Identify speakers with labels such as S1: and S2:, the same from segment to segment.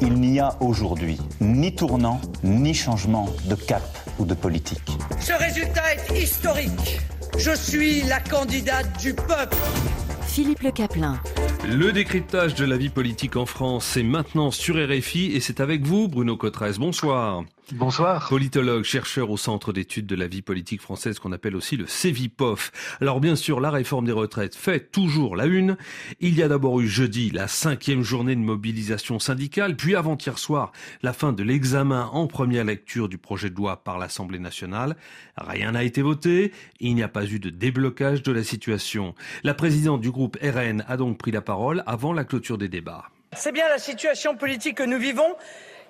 S1: Il n'y a aujourd'hui ni tournant, ni changement de cap ou de politique.
S2: Ce résultat est historique. Je suis la candidate du peuple.
S3: Philippe Le Caplin.
S4: Le décryptage de la vie politique en France est maintenant sur RFI et c'est avec vous, Bruno Cotresse. Bonsoir.
S5: Bonsoir.
S4: Politologue, chercheur au Centre d'études de la vie politique française qu'on appelle aussi le CEVIPOF. Alors bien sûr, la réforme des retraites fait toujours la une. Il y a d'abord eu jeudi la cinquième journée de mobilisation syndicale, puis avant-hier soir la fin de l'examen en première lecture du projet de loi par l'Assemblée nationale. Rien n'a été voté, il n'y a pas eu de déblocage de la situation. La présidente du groupe RN a donc pris la parole avant la clôture des débats.
S2: C'est bien la situation politique que nous vivons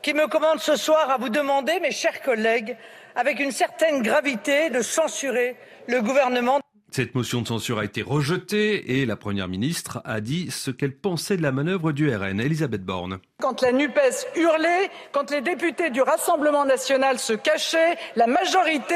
S2: qui me commande ce soir à vous demander, mes chers collègues, avec une certaine gravité, de censurer le gouvernement.
S4: Cette motion de censure a été rejetée et la Première ministre a dit ce qu'elle pensait de la manœuvre du RN. Elisabeth Borne.
S6: Quand la NUPES hurlait, quand les députés du Rassemblement national se cachaient, la majorité,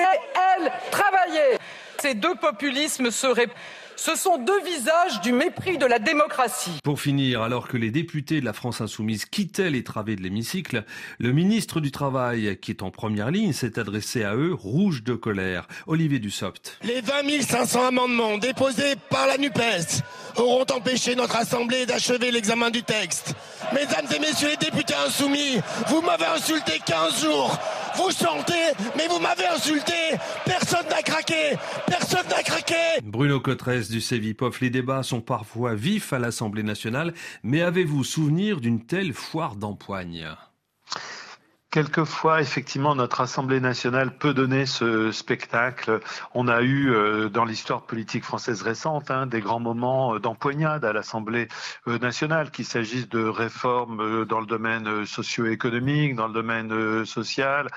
S6: elle, travaillait. Ces deux populismes seraient ce sont deux visages du mépris de la démocratie.
S4: Pour finir, alors que les députés de la France insoumise quittaient les travées de l'hémicycle, le ministre du Travail, qui est en première ligne, s'est adressé à eux, rouge de colère. Olivier Dussopt.
S7: Les 20 500 amendements déposés par la NUPES auront empêché notre Assemblée d'achever l'examen du texte. Mesdames et messieurs les députés insoumis, vous m'avez insulté 15 jours. Vous chantez, mais vous m'avez insulté. Personne n'a craqué. Personne n'a craqué.
S4: Bruno Cotresse du CEVIPOF, les débats sont parfois vifs à l'Assemblée nationale, mais avez-vous souvenir d'une telle foire d'empoigne?
S5: Quelquefois, effectivement, notre Assemblée nationale peut donner ce spectacle. On a eu, euh, dans l'histoire politique française récente, hein, des grands moments euh, d'empoignade à l'Assemblée euh, nationale, qu'il s'agisse de réformes dans le domaine socio-économique, dans le domaine social.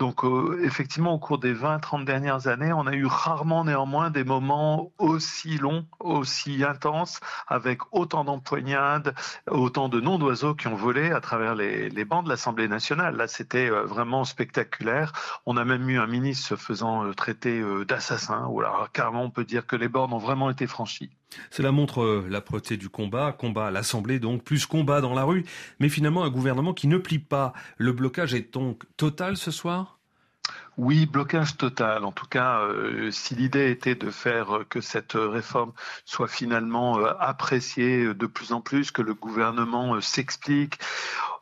S5: Donc, effectivement, au cours des 20-30 dernières années, on a eu rarement néanmoins des moments aussi longs, aussi intenses, avec autant d'empoignades, autant de noms d'oiseaux qui ont volé à travers les, bancs de l'Assemblée nationale. C'était euh, vraiment spectaculaire. On a même eu un ministre se faisant euh, traiter euh, d'assassin. Carrément, on peut dire que les bornes ont vraiment été franchies.
S4: Cela montre l'âpreté du combat, combat à l'Assemblée donc, plus combat dans la rue, mais finalement un gouvernement qui ne plie pas. Le blocage est donc total ce soir?
S5: Oui, blocage total. En tout cas, si l'idée était de faire que cette réforme soit finalement appréciée de plus en plus, que le gouvernement s'explique,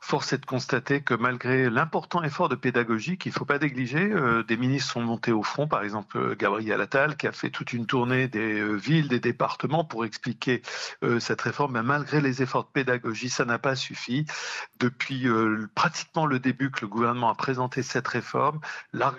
S5: Force est de constater que malgré l'important effort de pédagogie qu'il ne faut pas négliger, euh, des ministres sont montés au front, par exemple euh, Gabriel Attal, qui a fait toute une tournée des euh, villes, des départements pour expliquer cette réforme. Mais malgré les efforts de pédagogie, ça n'a pas suffi. Depuis pratiquement le début que le gouvernement a présenté cette réforme,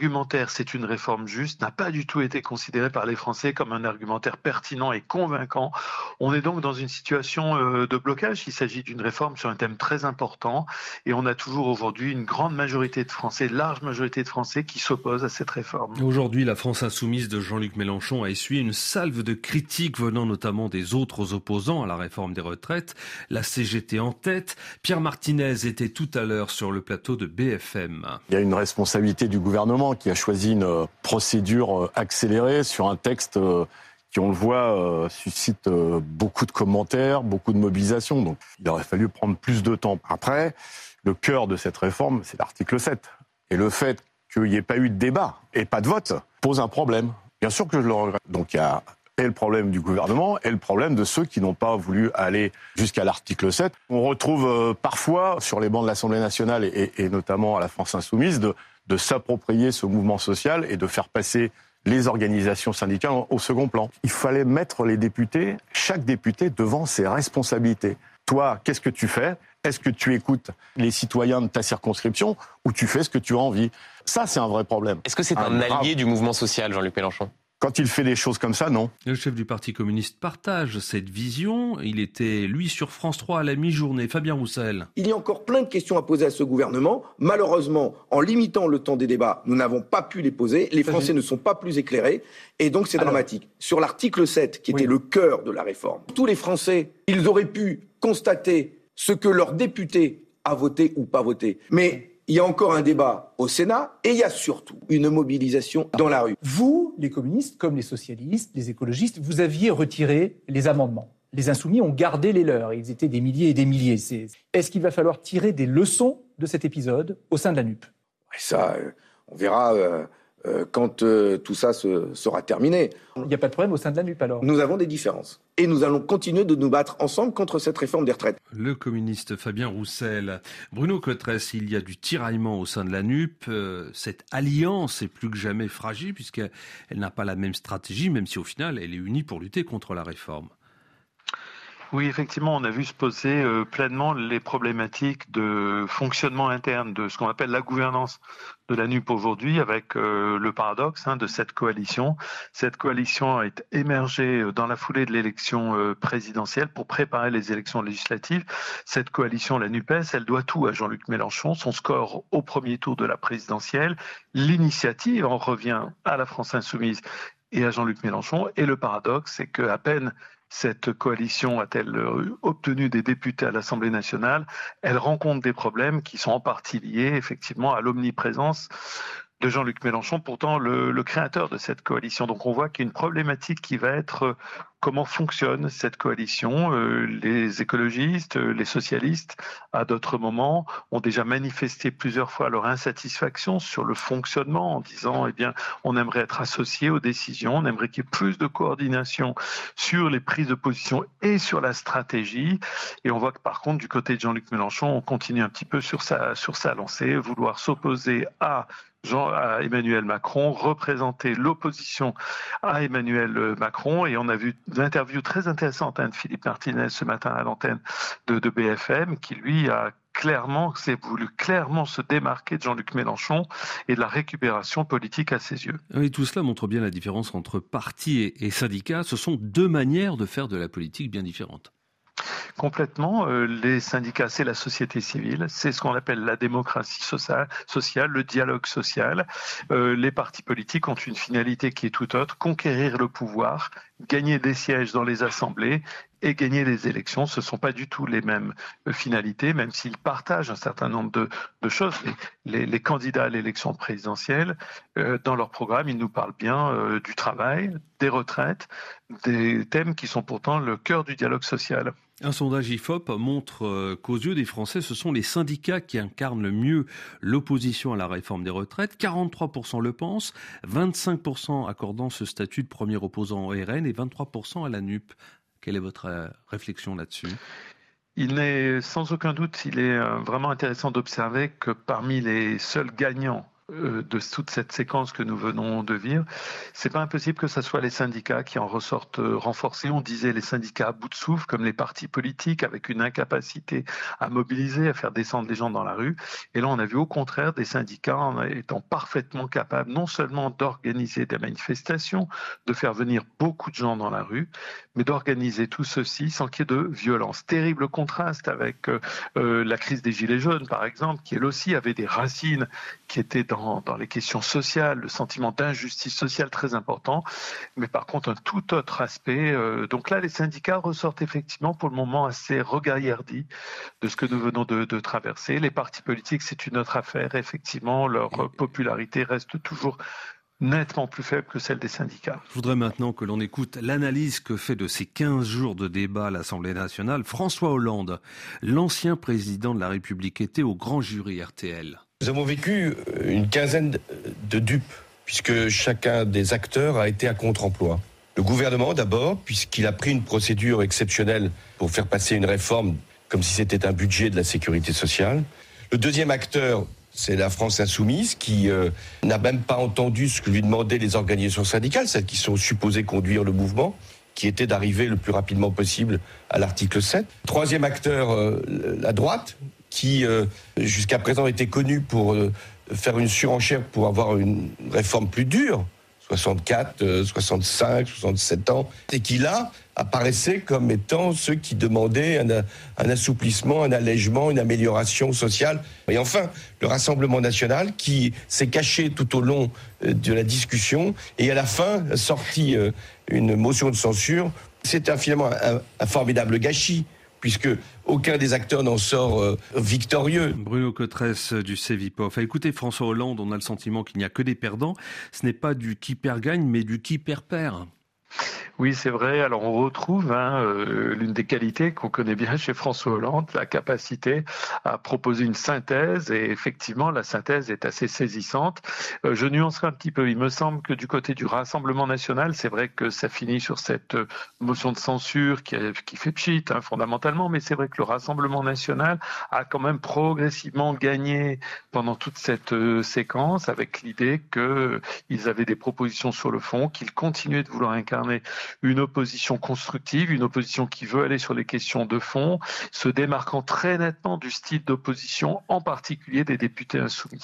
S5: l'argumentaire c'est une réforme juste n'a pas du tout été considéré par les Français comme un argumentaire pertinent et convaincant. On est donc dans une situation de blocage. Il s'agit d'une réforme sur un thème très important et on a toujours aujourd'hui une grande majorité de Français, large majorité de Français qui s'opposent à cette réforme.
S4: Aujourd'hui, la France insoumise de Jean-Luc Mélenchon a essuyé une salve de critiques venant notamment des autres opposants à la réforme des retraites, la CGT en tête. Pierre Martinez était tout à l'heure sur le plateau de BFM.
S8: Il y a une responsabilité du gouvernement qui a choisi une euh, procédure euh, accélérée sur un texte euh, qui, on le voit, suscite beaucoup de commentaires, beaucoup de mobilisations. Donc, il aurait fallu prendre plus de temps. Après, le cœur de cette réforme, c'est l'article 7. Et le fait qu'il n'y ait pas eu de débat et pas de vote pose un problème. Bien sûr que je le regrette. Donc, il y a et le problème du gouvernement et le problème de ceux qui n'ont pas voulu aller jusqu'à l'article 7. On retrouve parfois sur les bancs de l'Assemblée nationale et, notamment à la France insoumise de, de s'approprier ce mouvement social et de faire passer les organisations syndicales au second plan. Il fallait mettre les députés, chaque député, devant ses responsabilités. Toi, qu'est-ce que tu fais? Est-ce que tu écoutes les citoyens de ta circonscription ou tu fais ce que tu as envie? Ça, c'est un vrai problème.
S9: Est-ce que c'est un, allié du mouvement social, Jean-Luc Mélenchon?
S8: Quand il fait des choses comme ça, non.
S4: Le chef du Parti communiste partage cette vision. Il était, lui, sur France 3 à la mi-journée. Fabien Roussel.
S10: Il y a encore plein de questions à poser à ce gouvernement. Malheureusement, en limitant le temps des débats, nous n'avons pas pu les poser. Les Français ne sont pas plus éclairés. Et donc, c'est dramatique. Sur l'article 7, qui était le cœur de la réforme, tous les Français, ils auraient pu constater ce que leur député a voté ou pas voté. Mais il y a encore un débat au Sénat et il y a surtout une mobilisation dans la rue.
S11: Vous, les communistes, comme les socialistes, les écologistes, vous aviez retiré les amendements les insoumis ont gardé les leurs. Ils étaient des milliers et des milliers. Est-ce qu'il va falloir tirer des leçons de cet épisode au sein de la NUP
S10: Ça, euh, on verra euh, euh, quand tout ça sera terminé.
S11: Il n'y a pas de problème au sein de la NUP alors
S10: Nous avons des différences. Et nous allons continuer de nous battre ensemble contre cette réforme des retraites.
S4: Le communiste Fabien Roussel. Bruno Cotresse, il y a du tiraillement au sein de la NUP. cette alliance est plus que jamais fragile puisqu'elle n'a pas la même stratégie, même si au final elle est unie pour lutter contre la réforme.
S5: Oui, effectivement, on a vu se poser euh, pleinement les problématiques de fonctionnement interne de ce qu'on appelle la gouvernance de la NUP aujourd'hui, avec euh, le paradoxe hein, de cette coalition. Cette coalition est émergée euh, dans la foulée de l'élection présidentielle pour préparer les élections législatives. Cette coalition, la NUPES, elle doit tout à Jean-Luc Mélenchon, son score au premier tour de la présidentielle. L'initiative en revient à la France insoumise et à Jean-Luc Mélenchon. Et le paradoxe, c'est qu'à peine cette coalition a-t-elle euh, obtenu des députés à l'Assemblée nationale? Elle rencontre des problèmes qui sont en partie liés effectivement à l'omniprésence Jean-Luc Mélenchon, pourtant le, créateur de cette coalition. Donc on voit qu'il y a une problématique qui va être euh, comment fonctionne cette coalition. Euh, les écologistes, euh, les socialistes, à d'autres moments, ont déjà manifesté plusieurs fois leur insatisfaction sur le fonctionnement en disant, eh bien, on aimerait être associé aux décisions, on aimerait qu'il y ait plus de coordination sur les prises de position et sur la stratégie. Et on voit que par contre, du côté de Jean-Luc Mélenchon, on continue un petit peu sur sa, sur sa lancée, vouloir s'opposer à Jean, à Emmanuel Macron, représenter l'opposition à Emmanuel Macron. Et on a vu une interview très intéressante de Philippe Martinez ce matin à l'antenne de, BFM, qui lui a clairement, voulu clairement se démarquer de Jean-Luc Mélenchon et de la récupération politique à ses yeux.
S4: Tout cela montre bien la différence entre parti et syndicats. Ce sont deux manières de faire de la politique bien différentes.
S5: Complètement. Euh, les syndicats, c'est la société civile, c'est ce qu'on appelle la démocratie sociale, le dialogue social. Euh, les partis politiques ont une finalité qui est tout autre, conquérir le pouvoir, gagner des sièges dans les assemblées et gagner les élections. Ce ne sont pas du tout les mêmes euh, finalités, même s'ils partagent un certain nombre de, choses. Les, candidats à l'élection présidentielle, dans leur programme, ils nous parlent bien du travail, des retraites, des thèmes qui sont pourtant le cœur du dialogue social.
S4: Un sondage IFOP montre euh, qu'aux yeux des Français, ce sont les syndicats qui incarnent le mieux l'opposition à la réforme des retraites. 43% le pensent, 25% accordant ce statut de premier opposant au RN et 23% à la NUP. Quelle est votre euh, réflexion là-dessus?
S5: Il n'est sans aucun doute, il est euh, vraiment intéressant d'observer que parmi les seuls gagnants de toute cette séquence que nous venons de vivre, c'est pas impossible que ce soit les syndicats qui en ressortent euh, renforcés. On disait les syndicats à bout de souffle, comme les partis politiques, avec une incapacité à mobiliser, à faire descendre les gens dans la rue. Et là, on a vu au contraire des syndicats en étant parfaitement capables non seulement d'organiser des manifestations, de faire venir beaucoup de gens dans la rue, mais d'organiser tout ceci sans qu'il y ait de violence. Terrible contraste avec euh, la crise des Gilets jaunes, par exemple, qui elle aussi avait des racines qui étaient dans dans, les questions sociales, le sentiment d'injustice sociale très important, mais par contre un tout autre aspect. Euh, donc là, les syndicats ressortent effectivement pour le moment assez regaillardis de ce que nous venons de, de traverser. Les partis politiques, c'est une autre affaire. Effectivement, leur popularité reste toujours nettement plus faible que celle des syndicats.
S4: Je voudrais maintenant que l'on écoute l'analyse que fait de ces 15 jours de débat à l'Assemblée nationale François Hollande, l'ancien président de la République, était au grand jury RTL.
S12: Nous avons vécu une quinzaine de dupes, puisque chacun des acteurs a été à contre-emploi. Le gouvernement d'abord, puisqu'il a pris une procédure exceptionnelle pour faire passer une réforme comme si c'était un budget de la sécurité sociale. Le deuxième acteur, c'est la France insoumise qui euh, n'a même pas entendu ce que lui demandaient les organisations syndicales, celles qui sont supposées conduire le mouvement, qui était d'arriver le plus rapidement possible à l'article 7. Troisième acteur, euh, la droite, qui euh, jusqu'à présent était connu pour faire une surenchère pour avoir une réforme plus dure, 64, 65, 67 ans, et qui là apparaissaient comme étant ceux qui demandaient un, assouplissement, un allègement, une amélioration sociale. Et enfin, le Rassemblement national qui s'est caché tout au long euh, de la discussion et à la fin sorti euh, une motion de censure. C'est finalement un, formidable gâchis puisque aucun des acteurs n'en sort euh, victorieux.
S4: Bruno Cotresse du Cevipof. Écoutez, François Hollande, on a le sentiment qu'il n'y a que des perdants. Ce n'est pas du qui perd gagne, mais du qui perd perd.
S5: Oui, c'est vrai. Alors on retrouve hein, euh, l'une des qualités qu'on connaît bien chez François Hollande, la capacité à proposer une synthèse. Et effectivement, la synthèse est assez saisissante. Euh, je nuancerai un petit peu. Il me semble que du côté du Rassemblement national, c'est vrai que ça finit sur cette euh, motion de censure qui, fait pchit hein, fondamentalement, mais c'est vrai que le Rassemblement national a quand même progressivement gagné pendant toute cette séquence avec l'idée qu'ils avaient des propositions sur le fond, qu'ils continuaient de vouloir incarner une opposition constructive, une opposition qui veut aller sur les questions de fond, se démarquant très nettement du style d'opposition, en particulier des députés insoumis.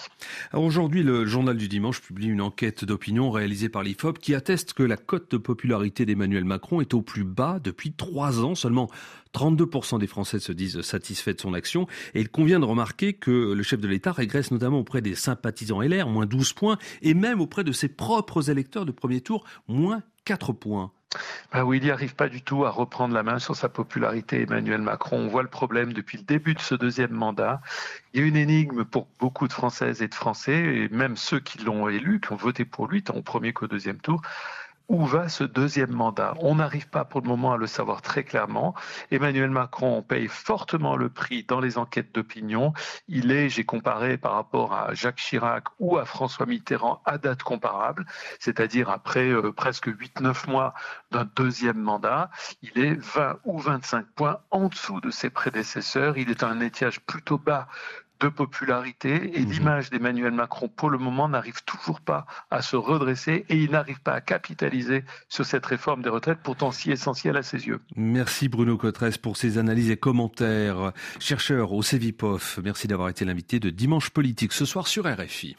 S4: Aujourd'hui, le journal du dimanche publie une enquête d'opinion réalisée par l'IFOP qui atteste que la cote de popularité d'Emmanuel Macron est au plus bas depuis trois ans. Seulement 32% des Français se disent satisfaits de son action. Et il convient de remarquer que le chef de l'État régresse notamment auprès des sympathisants LR, moins 12 points, et même auprès de ses propres électeurs de premier tour, moins 4 points.
S5: Oui, il n'y arrive pas du tout à reprendre la main sur sa popularité, Emmanuel Macron. On voit le problème depuis le début de ce deuxième mandat. Il y a une énigme pour beaucoup de Françaises et de Français, et même ceux qui l'ont élu, qui ont voté pour lui, tant au premier qu'au deuxième tour où va ce deuxième mandat? On n'arrive pas pour le moment à le savoir très clairement. Emmanuel Macron paye fortement le prix dans les enquêtes d'opinion. Il est, j'ai comparé par rapport à Jacques Chirac ou à François Mitterrand à date comparable, c'est-à-dire après euh, presque 8-9 mois d'un deuxième mandat, il est 20 ou 25 points en dessous de ses prédécesseurs. Il est un étiage plutôt bas de popularité et mhm. l'image d'Emmanuel Macron pour le moment n'arrive toujours pas à se redresser et il n'arrive pas à capitaliser sur cette réforme des retraites pourtant si essentielle à ses yeux.
S4: Merci Bruno Cotresse pour ces analyses et commentaires. Chercheur au CEVIPOF, merci d'avoir été l'invité de Dimanche Politique ce soir sur RFI.